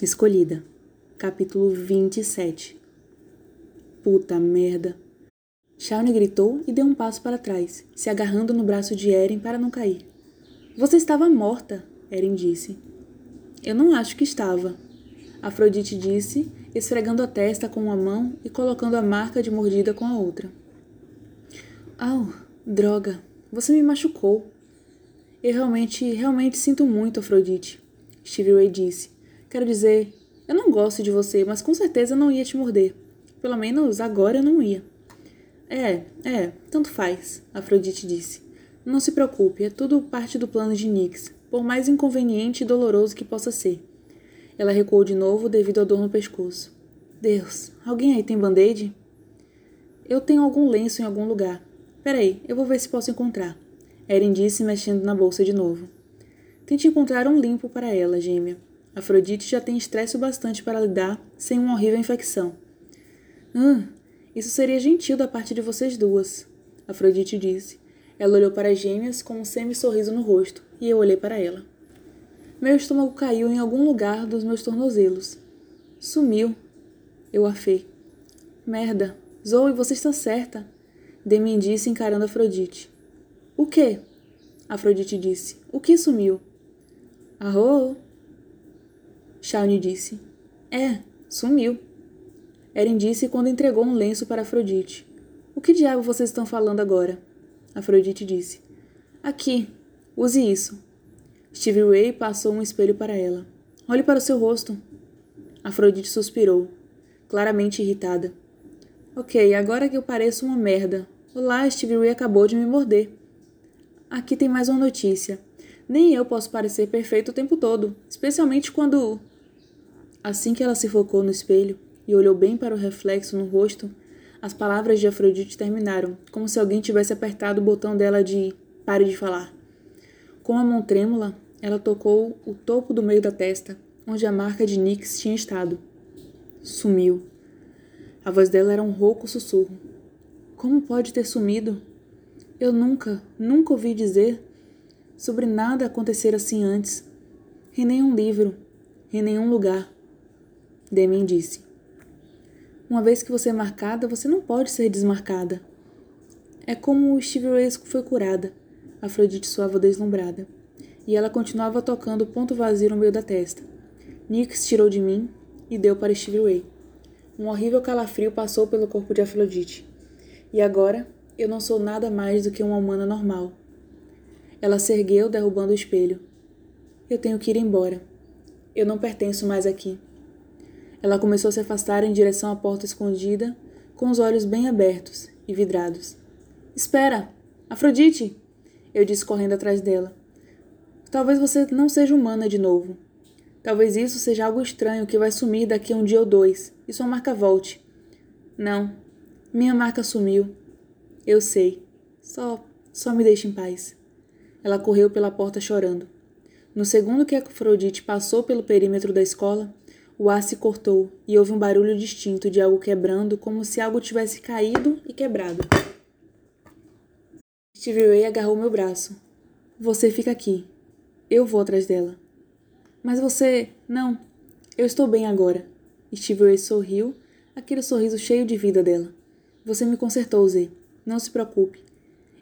Escolhida. Capítulo 27 Puta merda. Shawnee gritou e deu um passo para trás, se agarrando no braço de Eren para não cair. Você estava morta, Eren disse. Eu não acho que estava. Afrodite disse, esfregando a testa com uma mão e colocando a marca de mordida com a outra. Au, droga, você me machucou. Eu realmente, realmente sinto muito, Afrodite. Stevie Ray disse. Quero dizer, eu não gosto de você, mas com certeza não ia te morder. Pelo menos agora eu não ia. É, é, tanto faz, Afrodite disse. Não se preocupe, é tudo parte do plano de Nix, por mais inconveniente e doloroso que possa ser. Ela recuou de novo devido à dor no pescoço. Deus, alguém aí tem band-aid? Eu tenho algum lenço em algum lugar. Peraí, eu vou ver se posso encontrar. Eren disse, mexendo na bolsa de novo. Tente encontrar um limpo para ela, gêmea. Afrodite já tem estresse bastante para lidar sem uma horrível infecção. Hum, isso seria gentil da parte de vocês duas, Afrodite disse. Ela olhou para as gêmeas com um semi-sorriso no rosto, e eu olhei para ela. Meu estômago caiu em algum lugar dos meus tornozelos. Sumiu. Eu afei. Merda. Zoe, você está certa. Demi disse encarando Afrodite. O quê? Afrodite disse. O que sumiu? Arro! Shawnee disse. É, sumiu. Eren disse quando entregou um lenço para Afrodite. O que diabo vocês estão falando agora? Afrodite disse. Aqui, use isso. Stevie Ray passou um espelho para ela. Olhe para o seu rosto. Afrodite suspirou, claramente irritada. Ok, agora que eu pareço uma merda. Olá, Stevie Ray acabou de me morder. Aqui tem mais uma notícia. Nem eu posso parecer perfeito o tempo todo, especialmente quando. Assim que ela se focou no espelho e olhou bem para o reflexo no rosto, as palavras de Afrodite terminaram, como se alguém tivesse apertado o botão dela de pare de falar. Com a mão trêmula, ela tocou o topo do meio da testa, onde a marca de Nix tinha estado. Sumiu. A voz dela era um rouco sussurro. Como pode ter sumido? Eu nunca, nunca ouvi dizer sobre nada acontecer assim antes. Em nenhum livro, em nenhum lugar. Demin disse. Uma vez que você é marcada, você não pode ser desmarcada. É como Stevie Ray foi curada, Afrodite suava deslumbrada. E ela continuava tocando o ponto vazio no meio da testa. Nix tirou de mim e deu para Stevie Ray. Um horrível calafrio passou pelo corpo de Afrodite. E agora, eu não sou nada mais do que uma humana normal. Ela se ergueu, derrubando o espelho. Eu tenho que ir embora. Eu não pertenço mais aqui. Ela começou a se afastar em direção à porta escondida, com os olhos bem abertos e vidrados. Espera! Afrodite! Eu disse correndo atrás dela. Talvez você não seja humana de novo. Talvez isso seja algo estranho que vai sumir daqui a um dia ou dois, e sua marca volte. Não, minha marca sumiu. Eu sei. Só, só me deixe em paz. Ela correu pela porta chorando. No segundo que Afrodite passou pelo perímetro da escola, o ar se cortou e houve um barulho distinto de algo quebrando, como se algo tivesse caído e quebrado. Stevie Ray agarrou meu braço. Você fica aqui. Eu vou atrás dela. Mas você. Não. Eu estou bem agora. Stevie Ray sorriu, aquele sorriso cheio de vida dela. Você me consertou, Zé. Não se preocupe.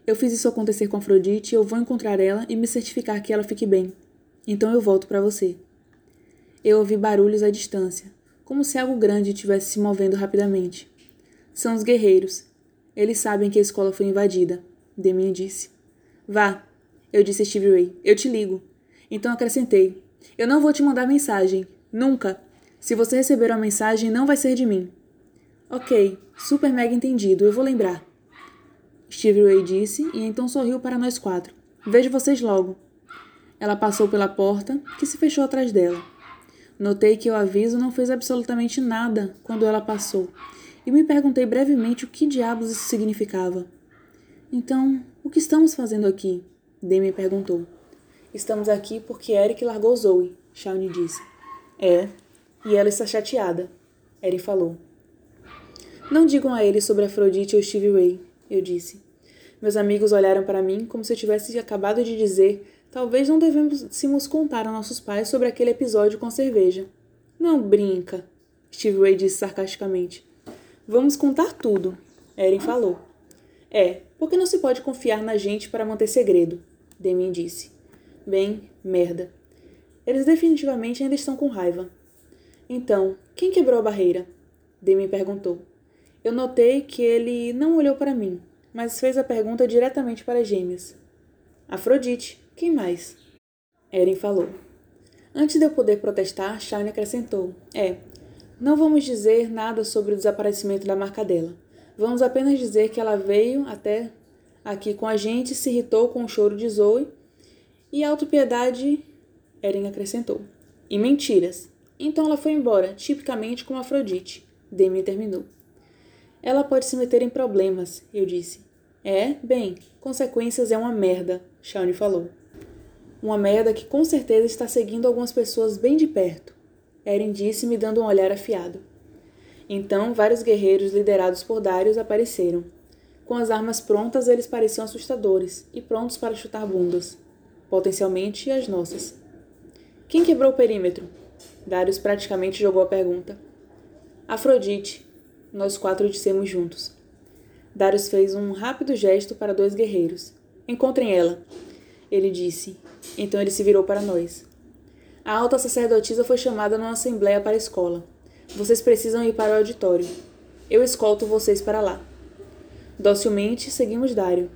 Eu fiz isso acontecer com Afrodite e eu vou encontrar ela e me certificar que ela fique bem. Então eu volto para você. Eu ouvi barulhos à distância, como se algo grande estivesse se movendo rapidamente. São os guerreiros. Eles sabem que a escola foi invadida, Demi disse. Vá, eu disse a Stevie Ray. Eu te ligo. Então acrescentei. Eu não vou te mandar mensagem. Nunca. Se você receber uma mensagem, não vai ser de mim. Ok, super mega entendido, eu vou lembrar. Stevie Ray disse e então sorriu para nós quatro. Vejo vocês logo. Ela passou pela porta, que se fechou atrás dela. Notei que o aviso não fez absolutamente nada quando ela passou, e me perguntei brevemente o que diabos isso significava. Então, o que estamos fazendo aqui? Demi perguntou. Estamos aqui porque Eric largou Zoe, Shawnee disse. É, e ela está chateada, Eric falou. Não digam a ele sobre Afrodite ou Stevie Ray, eu disse. Meus amigos olharam para mim como se eu tivesse acabado de dizer: talvez não devêssemos contar a nossos pais sobre aquele episódio com cerveja. Não brinca, Steve Ray disse sarcasticamente. Vamos contar tudo, Eren falou. É, porque não se pode confiar na gente para manter segredo, Damien disse. Bem, merda. Eles definitivamente ainda estão com raiva. Então, quem quebrou a barreira? Damien perguntou. Eu notei que ele não olhou para mim, mas fez a pergunta diretamente para as gêmeas. Afrodite, quem mais? Eren falou. Antes de eu poder protestar, Shine acrescentou: É, não vamos dizer nada sobre o desaparecimento da marca dela. Vamos apenas dizer que ela veio até aqui com a gente, se irritou com o choro de Zoe e a autopiedade, Eren acrescentou. E mentiras. Então ela foi embora, tipicamente como Afrodite. Demi terminou. Ela pode se meter em problemas, eu disse. É, bem, consequências é uma merda, Shawnee falou. Uma merda que com certeza está seguindo algumas pessoas bem de perto. Eren disse, me dando um olhar afiado. Então, vários guerreiros liderados por Darius apareceram. Com as armas prontas, eles pareciam assustadores e prontos para chutar bundas, potencialmente as nossas. Quem quebrou o perímetro? Darius praticamente jogou a pergunta. Afrodite, nós quatro dissemos juntos. Darius fez um rápido gesto para dois guerreiros. Encontrem ela, ele disse. Então ele se virou para nós. A alta sacerdotisa foi chamada numa assembleia para a escola. Vocês precisam ir para o auditório. Eu escolto vocês para lá. Docilmente seguimos Dário.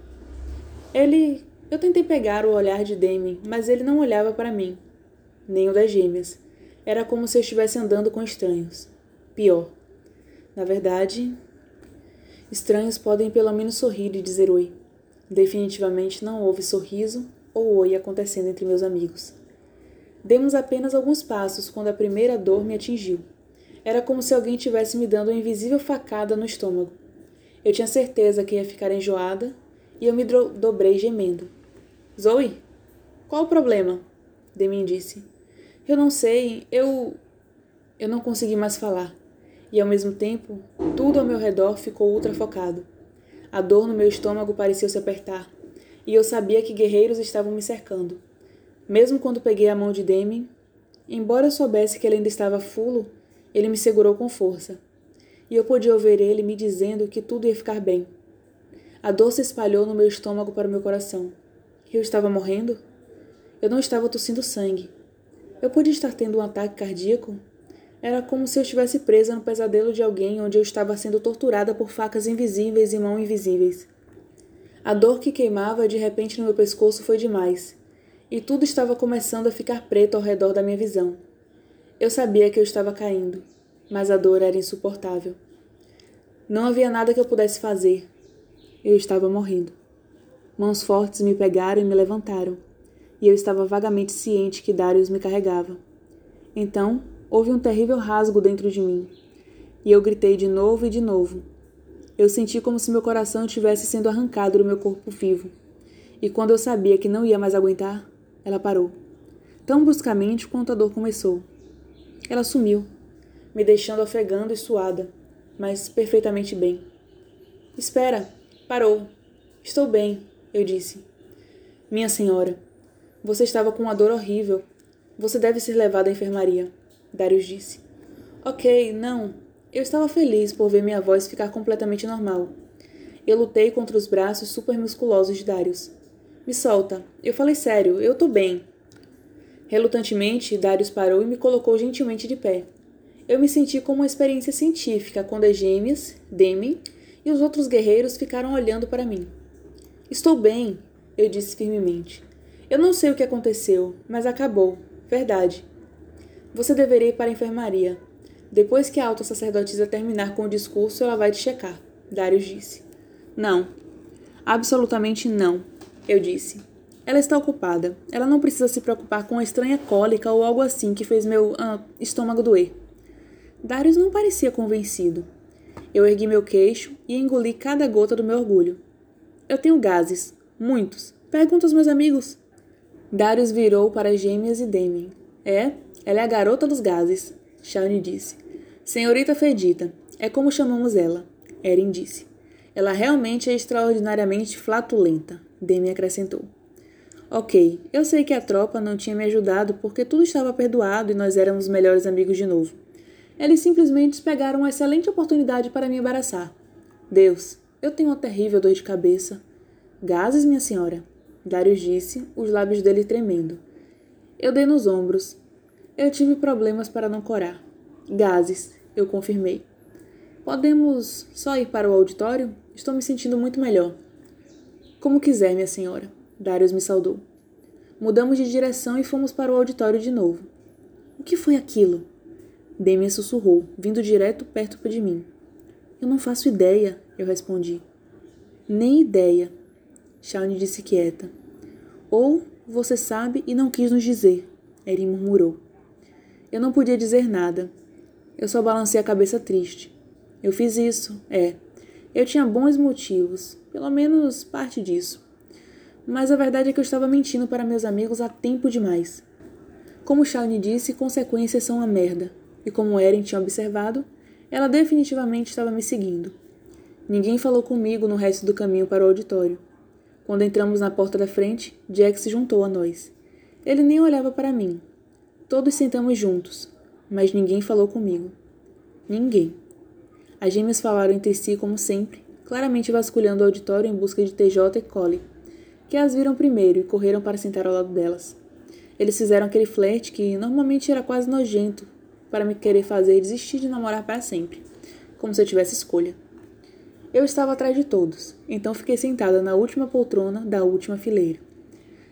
Ele. Eu tentei pegar o olhar de Demi, mas ele não olhava para mim, nem o das gêmeas. Era como se eu estivesse andando com estranhos. Pior. Na verdade, estranhos podem pelo menos sorrir e dizer oi. Definitivamente não houve sorriso ou oi acontecendo entre meus amigos. Demos apenas alguns passos quando a primeira dor me atingiu. Era como se alguém tivesse me dando uma invisível facada no estômago. Eu tinha certeza que ia ficar enjoada e eu me dobrei gemendo. Zoe? Qual o problema? Demin disse. Eu não sei, eu. Eu não consegui mais falar. E ao mesmo tempo, tudo ao meu redor ficou ultra focado. A dor no meu estômago pareceu se apertar, e eu sabia que guerreiros estavam me cercando. Mesmo quando peguei a mão de Demi, embora eu soubesse que ele ainda estava fulo, ele me segurou com força, e eu podia ouvir ele me dizendo que tudo ia ficar bem. A dor se espalhou no meu estômago para o meu coração. Eu estava morrendo? Eu não estava tossindo sangue. Eu podia estar tendo um ataque cardíaco? Era como se eu estivesse presa no pesadelo de alguém onde eu estava sendo torturada por facas invisíveis e mãos invisíveis. A dor que queimava de repente no meu pescoço foi demais, e tudo estava começando a ficar preto ao redor da minha visão. Eu sabia que eu estava caindo, mas a dor era insuportável. Não havia nada que eu pudesse fazer. Eu estava morrendo. Mãos fortes me pegaram e me levantaram, e eu estava vagamente ciente que Darius me carregava. Então, houve um terrível rasgo dentro de mim, e eu gritei de novo e de novo. Eu senti como se meu coração estivesse sendo arrancado do meu corpo vivo, e quando eu sabia que não ia mais aguentar, ela parou, tão bruscamente quanto a dor começou. Ela sumiu, me deixando ofegando e suada, mas perfeitamente bem. Espera, parou. Estou bem, eu disse. Minha senhora, você estava com uma dor horrível. Você deve ser levada à enfermaria, Darius disse. Ok, não. Eu estava feliz por ver minha voz ficar completamente normal. Eu lutei contra os braços supermusculosos de Darius. Me solta. Eu falei sério, eu tô bem. Relutantemente, Darius parou e me colocou gentilmente de pé. Eu me senti como uma experiência científica quando as gêmeas, Demi e os outros guerreiros ficaram olhando para mim. Estou bem, eu disse firmemente. Eu não sei o que aconteceu, mas acabou. Verdade. Você deveria ir para a enfermaria. Depois que a alta sacerdotisa terminar com o discurso, ela vai te checar, Darius disse. Não. Absolutamente não, eu disse. Ela está ocupada. Ela não precisa se preocupar com a estranha cólica ou algo assim que fez meu ah, estômago doer. Darius não parecia convencido. Eu ergui meu queixo e engoli cada gota do meu orgulho. Eu tenho gases. Muitos. Pergunta aos meus amigos. Darius virou para as gêmeas e Damien. É, ela é a garota dos gases, Shawnee disse. Senhorita Fedita, é como chamamos ela, Erin disse. Ela realmente é extraordinariamente flatulenta, Damien acrescentou. Ok, eu sei que a tropa não tinha me ajudado porque tudo estava perdoado e nós éramos melhores amigos de novo. Eles simplesmente pegaram uma excelente oportunidade para me embaraçar. Deus, eu tenho uma terrível dor de cabeça. Gases, minha senhora? Darius disse, os lábios dele tremendo. Eu dei nos ombros. Eu tive problemas para não corar. Gases, eu confirmei. Podemos só ir para o auditório? Estou me sentindo muito melhor. Como quiser, minha senhora. Darius me saudou. Mudamos de direção e fomos para o auditório de novo. O que foi aquilo? Demian sussurrou, vindo direto perto de mim. Eu não faço ideia, eu respondi. Nem ideia, Shawnee disse quieta. Ou você sabe e não quis nos dizer, Erin murmurou. Eu não podia dizer nada. Eu só balancei a cabeça triste. Eu fiz isso, é. Eu tinha bons motivos, pelo menos parte disso. Mas a verdade é que eu estava mentindo para meus amigos há tempo demais. Como Shawnee disse, consequências são uma merda, e como Erin tinha observado, ela definitivamente estava me seguindo. Ninguém falou comigo no resto do caminho para o auditório. Quando entramos na porta da frente, Jack se juntou a nós. Ele nem olhava para mim. Todos sentamos juntos, mas ninguém falou comigo. Ninguém. As gêmeas falaram entre si como sempre, claramente vasculhando o auditório em busca de TJ e Collie, que as viram primeiro e correram para sentar ao lado delas. Eles fizeram aquele flerte que normalmente era quase nojento para me querer fazer desistir de namorar para sempre, como se eu tivesse escolha. Eu estava atrás de todos, então fiquei sentada na última poltrona da última fileira.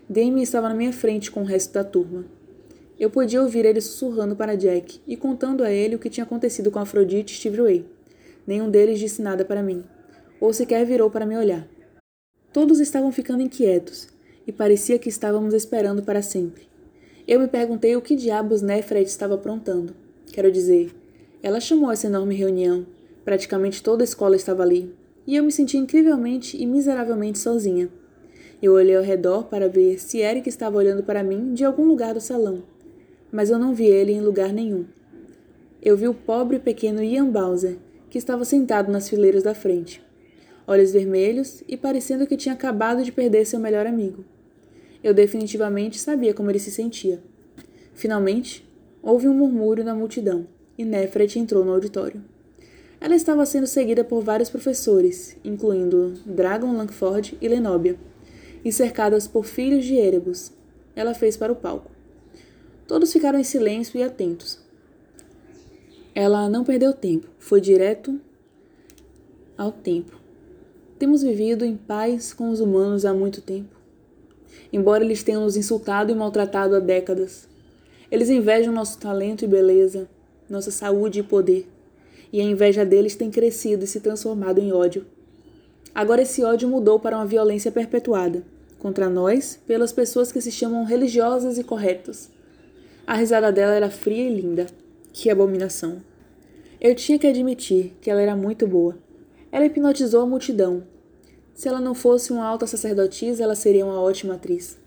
Damien estava na minha frente com o resto da turma. Eu podia ouvir ele sussurrando para Jack e contando a ele o que tinha acontecido com Afrodite e Steve Ray. Nenhum deles disse nada para mim, ou sequer virou para me olhar. Todos estavam ficando inquietos, e parecia que estávamos esperando para sempre. Eu me perguntei o que diabos Nefret estava aprontando. Quero dizer, ela chamou essa enorme reunião. Praticamente toda a escola estava ali, e eu me senti incrivelmente e miseravelmente sozinha. Eu olhei ao redor para ver se Eric estava olhando para mim de algum lugar do salão, mas eu não vi ele em lugar nenhum. Eu vi o pobre pequeno Ian Bowser, que estava sentado nas fileiras da frente, olhos vermelhos e parecendo que tinha acabado de perder seu melhor amigo. Eu definitivamente sabia como ele se sentia. Finalmente, houve um murmúrio na multidão e Nefret entrou no auditório. Ela estava sendo seguida por vários professores, incluindo Dragon Langford e Lenobia, e cercadas por filhos de Erebus. Ela fez para o palco. Todos ficaram em silêncio e atentos, ela não perdeu tempo, foi direto ao tempo. Temos vivido em paz com os humanos há muito tempo. Embora eles tenham nos insultado e maltratado há décadas, eles invejam nosso talento e beleza, nossa saúde e poder, e a inveja deles tem crescido e se transformado em ódio. Agora esse ódio mudou para uma violência perpetuada contra nós pelas pessoas que se chamam religiosas e corretas. A risada dela era fria e linda. Que abominação. Eu tinha que admitir que ela era muito boa. Ela hipnotizou a multidão. Se ela não fosse uma alta sacerdotisa, ela seria uma ótima atriz.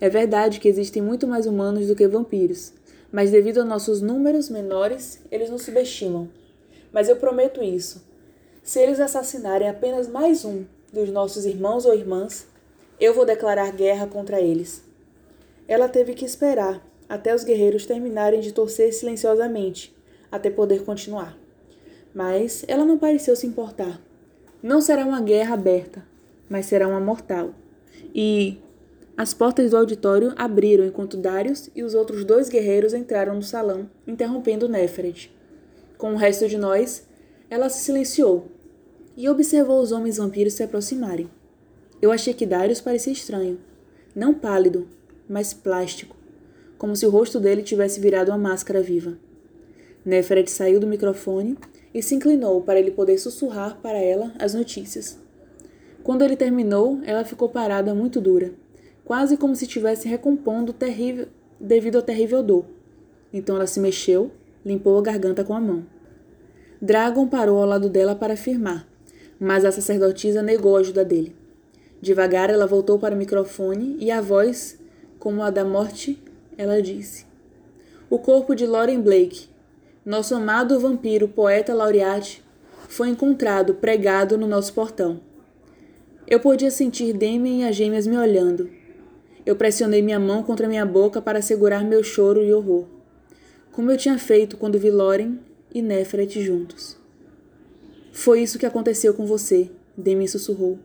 É verdade que existem muito mais humanos do que vampiros, mas devido a nossos números menores, eles nos subestimam. Mas eu prometo isso. Se eles assassinarem apenas mais um dos nossos irmãos ou irmãs, eu vou declarar guerra contra eles. Ela teve que esperar até os guerreiros terminarem de torcer silenciosamente, até poder continuar. Mas ela não pareceu se importar. Não será uma guerra aberta, mas será uma mortal. E as portas do auditório abriram enquanto Darius e os outros dois guerreiros entraram no salão, interrompendo Neferet. Com o resto de nós, ela se silenciou e observou os homens vampiros se aproximarem. Eu achei que Darius parecia estranho. Não pálido, mas plástico como se o rosto dele tivesse virado uma máscara viva. Neferet saiu do microfone e se inclinou para ele poder sussurrar para ela as notícias. Quando ele terminou, ela ficou parada muito dura, quase como se estivesse recompondo terrível, devido à terrível dor. Então ela se mexeu, limpou a garganta com a mão. Dragon parou ao lado dela para afirmar, mas a sacerdotisa negou a ajuda dele. Devagar ela voltou para o microfone e a voz, como a da morte, ela disse. O corpo de Lauren Blake, nosso amado vampiro poeta laureate, foi encontrado pregado no nosso portão. Eu podia sentir Damien e as gêmeas me olhando. Eu pressionei minha mão contra minha boca para segurar meu choro e horror, como eu tinha feito quando vi Loren e Nefret juntos. Foi isso que aconteceu com você, Demi sussurrou.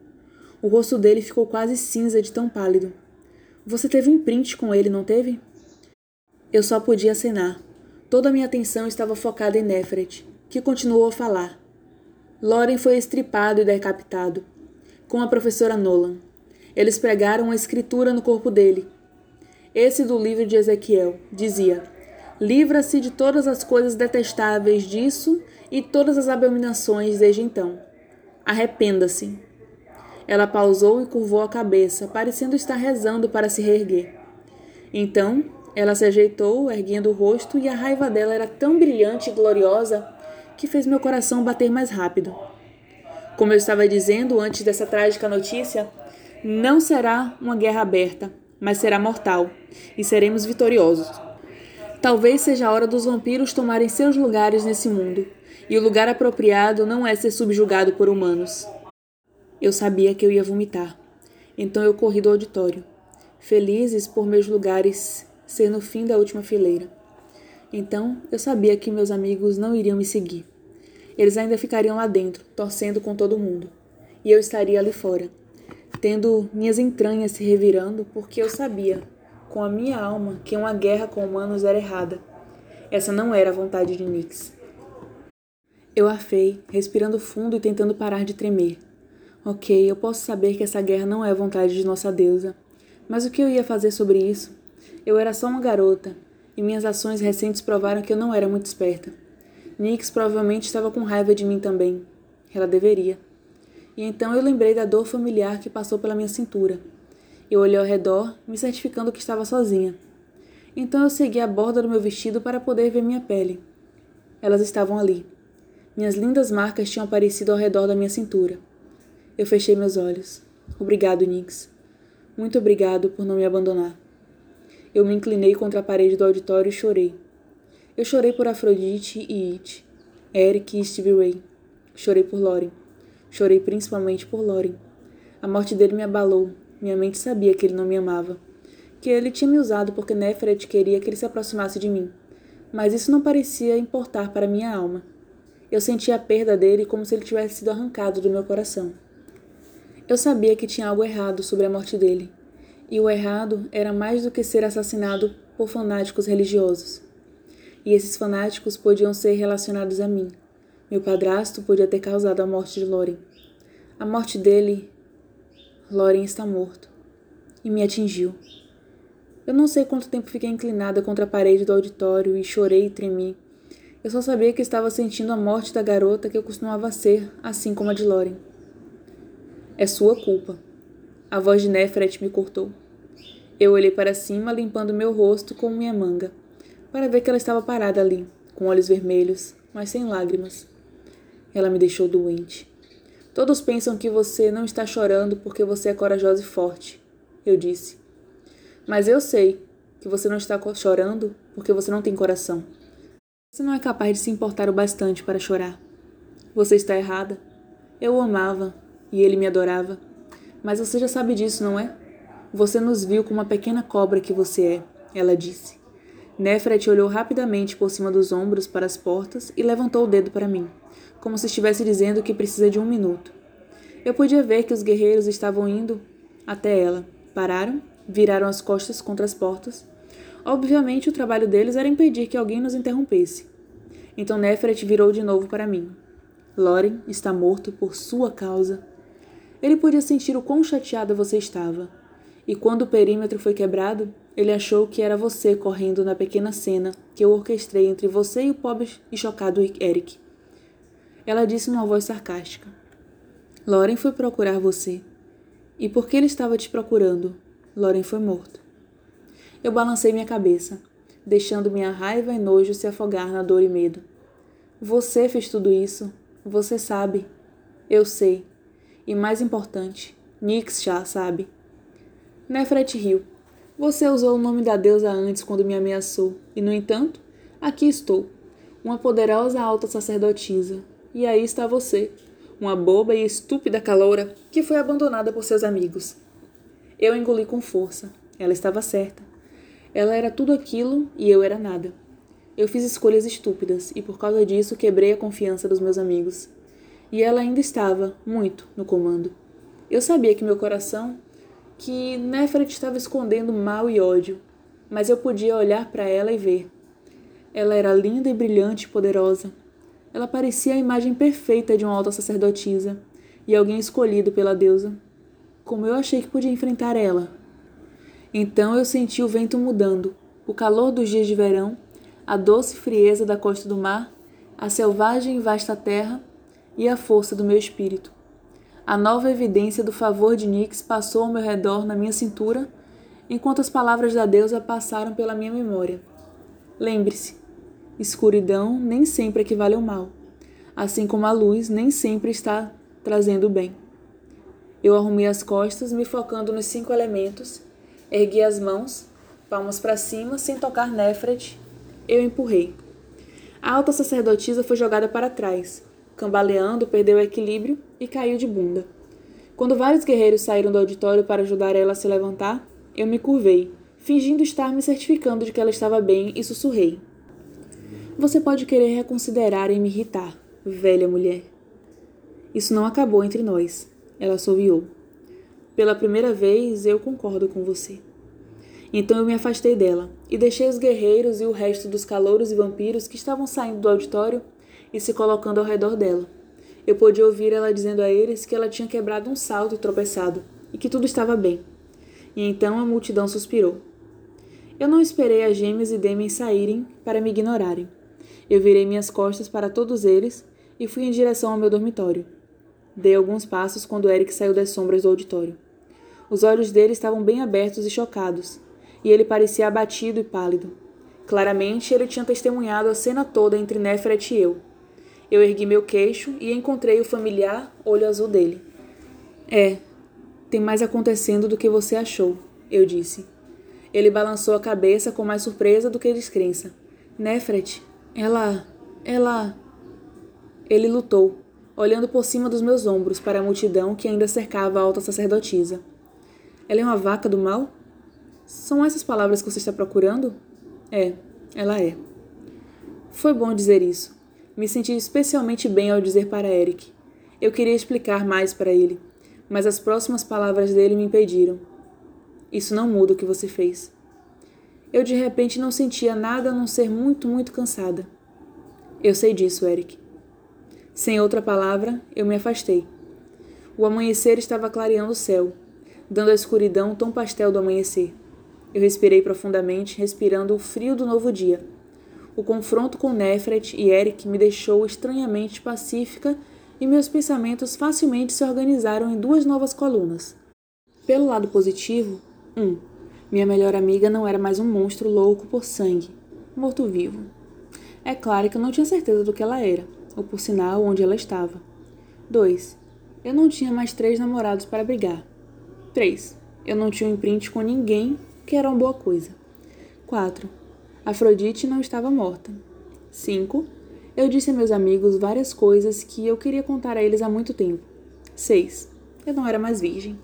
O rosto dele ficou quase cinza de tão pálido. Você teve um imprint com ele, não teve? Eu só podia acenar. Toda a minha atenção estava focada em Nefret, que continuou a falar. Loren foi estripado e decapitado, com a professora Nolan. Eles pregaram uma escritura no corpo dele. Esse do livro de Ezequiel dizia: Livra-se de todas as coisas detestáveis disso e todas as abominações desde então. Arrependa-se. Ela pausou e curvou a cabeça, parecendo estar rezando para se reerguer. Então, ela se ajeitou, erguendo o rosto, e a raiva dela era tão brilhante e gloriosa que fez meu coração bater mais rápido. Como eu estava dizendo antes dessa trágica notícia, não será uma guerra aberta, mas será mortal, e seremos vitoriosos. Talvez seja a hora dos vampiros tomarem seus lugares nesse mundo, e o lugar apropriado não é ser subjugado por humanos. Eu sabia que eu ia vomitar, então eu corri do auditório, felizes por meus lugares ser no fim da última fileira. Então eu sabia que meus amigos não iriam me seguir. Eles ainda ficariam lá dentro, torcendo com todo mundo. E eu estaria ali fora, tendo minhas entranhas se revirando, porque eu sabia, com a minha alma, que uma guerra com humanos era errada. Essa não era a vontade de Nix. Eu afei, respirando fundo e tentando parar de tremer. Ok, eu posso saber que essa guerra não é a vontade de nossa deusa. Mas o que eu ia fazer sobre isso? Eu era só uma garota, e minhas ações recentes provaram que eu não era muito esperta. Nix provavelmente estava com raiva de mim também. Ela deveria. E então eu lembrei da dor familiar que passou pela minha cintura. Eu olhei ao redor, me certificando que estava sozinha. Então eu segui a borda do meu vestido para poder ver minha pele. Elas estavam ali. Minhas lindas marcas tinham aparecido ao redor da minha cintura. Eu fechei meus olhos. Obrigado, Nix. Muito obrigado por não me abandonar. Eu me inclinei contra a parede do auditório e chorei. Eu chorei por Afrodite e It, Eric e Stevie Ray. Chorei por Loren. Chorei principalmente por Loren. A morte dele me abalou. Minha mente sabia que ele não me amava. Que ele tinha me usado porque Neferet queria que ele se aproximasse de mim. Mas isso não parecia importar para minha alma. Eu sentia a perda dele como se ele tivesse sido arrancado do meu coração. Eu sabia que tinha algo errado sobre a morte dele, e o errado era mais do que ser assassinado por fanáticos religiosos. E esses fanáticos podiam ser relacionados a mim. Meu padrasto podia ter causado a morte de Loren. A morte dele. Loren está morto. E me atingiu. Eu não sei quanto tempo fiquei inclinada contra a parede do auditório e chorei e tremi. Eu só sabia que estava sentindo a morte da garota que eu costumava ser, assim como a de Loren. É sua culpa, a voz de Nefret me cortou. Eu olhei para cima, limpando meu rosto com minha manga, para ver que ela estava parada ali, com olhos vermelhos, mas sem lágrimas. Ela me deixou doente. Todos pensam que você não está chorando porque você é corajosa e forte, eu disse. Mas eu sei que você não está chorando porque você não tem coração. Você não é capaz de se importar o bastante para chorar. Você está errada. Eu o amava e ele me adorava. Mas você já sabe disso, não é? Você nos viu como uma pequena cobra que você é, ela disse. Nefret olhou rapidamente por cima dos ombros para as portas e levantou o dedo para mim, como se estivesse dizendo que precisa de um minuto. Eu podia ver que os guerreiros estavam indo até ela. Pararam, viraram as costas contra as portas. Obviamente, o trabalho deles era impedir que alguém nos interrompesse. Então Nefret virou de novo para mim. Loren está morto por sua causa. Ele podia sentir o quão chateada você estava. E quando o perímetro foi quebrado, ele achou que era você correndo na pequena cena que eu orquestrei entre você e o pobre e chocado Eric. Ela disse numa voz sarcástica. Loren foi procurar você. E por que ele estava te procurando? Loren foi morto. Eu balancei minha cabeça, deixando minha raiva e nojo se afogar na dor e medo. Você fez tudo isso. Você sabe. Eu sei. E mais importante, Nix já sabe. Nefret riu. Você usou o nome da deusa antes quando me ameaçou, e no entanto, aqui estou, uma poderosa alta sacerdotisa. E aí está você, uma boba e estúpida caloura que foi abandonada por seus amigos. Eu engoli com força. Ela estava certa. Ela era tudo aquilo e eu era nada. Eu fiz escolhas estúpidas e por causa disso quebrei a confiança dos meus amigos. E ela ainda estava, muito, no comando. Eu sabia que meu coração, que Nefret estava escondendo mal e ódio, mas eu podia olhar para ela e ver. Ela era linda e brilhante e poderosa. Ela parecia a imagem perfeita de uma alta sacerdotisa e alguém escolhido pela deusa. Como eu achei que podia enfrentar ela? Então eu senti o vento mudando, o calor dos dias de verão, a doce frieza da costa do mar, a selvagem e vasta terra e a força do meu espírito. A nova evidência do favor de Nix passou ao meu redor na minha cintura, enquanto as palavras da deusa passaram pela minha memória. Lembre-se, escuridão nem sempre equivale ao mal, assim como a luz nem sempre está trazendo o bem. Eu arrumei as costas, me focando nos cinco elementos, ergui as mãos, palmas para cima, sem tocar Nefret, eu empurrei. A alta sacerdotisa foi jogada para trás, cambaleando, perdeu o equilíbrio e caiu de bunda. Quando vários guerreiros saíram do auditório para ajudar ela a se levantar, eu me curvei, fingindo estar me certificando de que ela estava bem e sussurrei. Você pode querer reconsiderar e me irritar, velha mulher. Isso não acabou entre nós, ela assoviou. Pela primeira vez, eu concordo com você. Então eu me afastei dela e deixei os guerreiros e o resto dos calouros e vampiros que estavam saindo do auditório e se colocando ao redor dela. Eu podia ouvir ela dizendo a eles que ela tinha quebrado um salto e tropeçado e que tudo estava bem. E então a multidão suspirou. Eu não esperei as gêmeas e Demen saírem para me ignorarem. Eu virei minhas costas para todos eles e fui em direção ao meu dormitório. Dei alguns passos quando Eric saiu das sombras do auditório. Os olhos dele estavam bem abertos e chocados, e ele parecia abatido e pálido. Claramente, ele tinha testemunhado a cena toda entre Nefret e eu. Eu ergui meu queixo e encontrei o familiar olho azul dele. É, tem mais acontecendo do que você achou, eu disse. Ele balançou a cabeça com mais surpresa do que descrença. Nefret, ela. ela. Ele lutou, olhando por cima dos meus ombros para a multidão que ainda cercava a alta sacerdotisa. Ela é uma vaca do mal? São essas palavras que você está procurando? É, ela é. Foi bom dizer isso. Me senti especialmente bem ao dizer para Eric. Eu queria explicar mais para ele, mas as próximas palavras dele me impediram. Isso não muda o que você fez. Eu de repente não sentia nada a não ser muito, muito cansada. Eu sei disso, Eric. Sem outra palavra, eu me afastei. O amanhecer estava clareando o céu, dando à escuridão o tom pastel do amanhecer. Eu respirei profundamente, respirando o frio do novo dia. O confronto com Nefret e Eric me deixou estranhamente pacífica e meus pensamentos facilmente se organizaram em duas novas colunas. Pelo lado positivo, um, minha melhor amiga não era mais um monstro louco por sangue, morto-vivo. É claro que eu não tinha certeza do que ela era, ou por sinal onde ela estava. 2. Eu não tinha mais três namorados para brigar. 3. Eu não tinha um imprint com ninguém, que era uma boa coisa. 4. Afrodite não estava morta. 5. Eu disse a meus amigos várias coisas que eu queria contar a eles há muito tempo. 6. Eu não era mais virgem.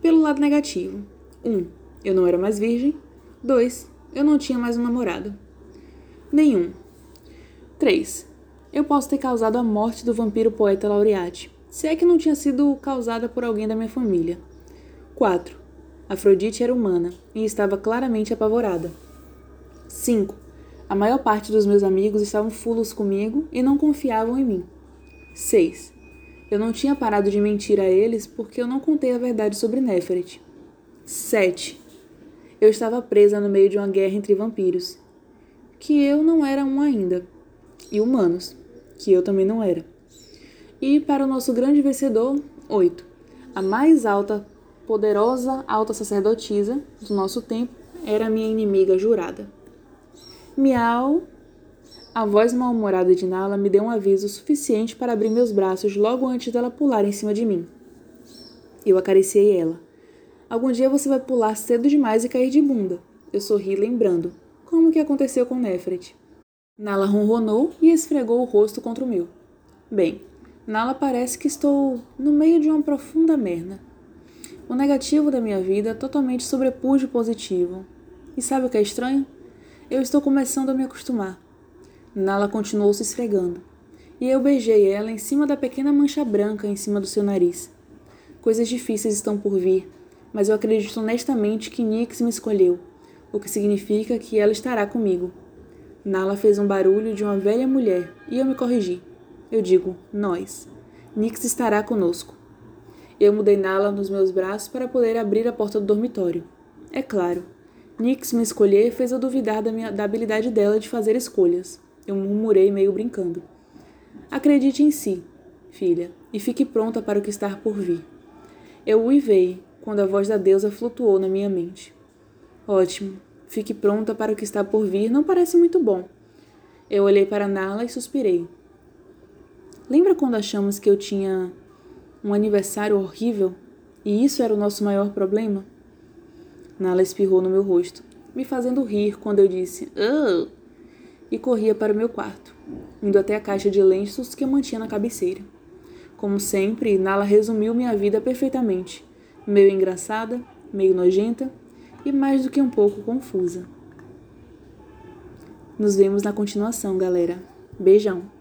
Pelo lado negativo. 1. Eu não era mais virgem. 2. Eu não tinha mais um namorado. Nenhum. 3. Eu posso ter causado a morte do vampiro poeta Laureate, se é que não tinha sido causada por alguém da minha família. 4. Afrodite era humana e estava claramente apavorada. 5. A maior parte dos meus amigos estavam fulos comigo e não confiavam em mim. 6. Eu não tinha parado de mentir a eles porque eu não contei a verdade sobre Neferet. 7 eu estava presa no meio de uma guerra entre vampiros, que eu não era um ainda, e humanos, que eu também não era. E para o nosso grande vencedor, oito, a mais alta, poderosa alta sacerdotisa do nosso tempo era minha inimiga jurada. Miau! A voz mal-humorada de Nala me deu um aviso suficiente para abrir meus braços logo antes dela pular em cima de mim. Eu acariciei ela. Algum dia você vai pular cedo demais e cair de bunda. Eu sorri lembrando. Como que aconteceu com Nefret? Nala ronronou e esfregou o rosto contra o meu. Bem, Nala parece que estou no meio de uma profunda merda. O negativo da minha vida totalmente sobrepuja o positivo. E sabe o que é estranho? Eu estou começando a me acostumar. Nala continuou se esfregando. E eu beijei ela em cima da pequena mancha branca em cima do seu nariz. Coisas difíceis estão por vir, mas eu acredito honestamente que Nix me escolheu, o que significa que ela estará comigo. Nala fez um barulho de uma velha mulher e eu me corrigi. Eu digo, nós. Nix estará conosco. Eu mudei Nala nos meus braços para poder abrir a porta do dormitório. É claro, Nix me escolher fez eu duvidar da, minha, da habilidade dela de fazer escolhas. Eu murmurei meio brincando. Acredite em si, filha, e fique pronta para o que está por vir. Eu uivei quando a voz da deusa flutuou na minha mente. Ótimo, fique pronta para o que está por vir não parece muito bom. Eu olhei para Nala e suspirei. Lembra quando achamos que eu tinha um aniversário horrível e isso era o nosso maior problema? Nala espirrou no meu rosto, me fazendo rir quando eu disse oh! e corria para o meu quarto, indo até a caixa de lenços que eu mantinha na cabeceira. Como sempre, Nala resumiu minha vida perfeitamente, meio engraçada, meio nojenta e mais do que um pouco confusa. Nos vemos na continuação, galera. Beijão!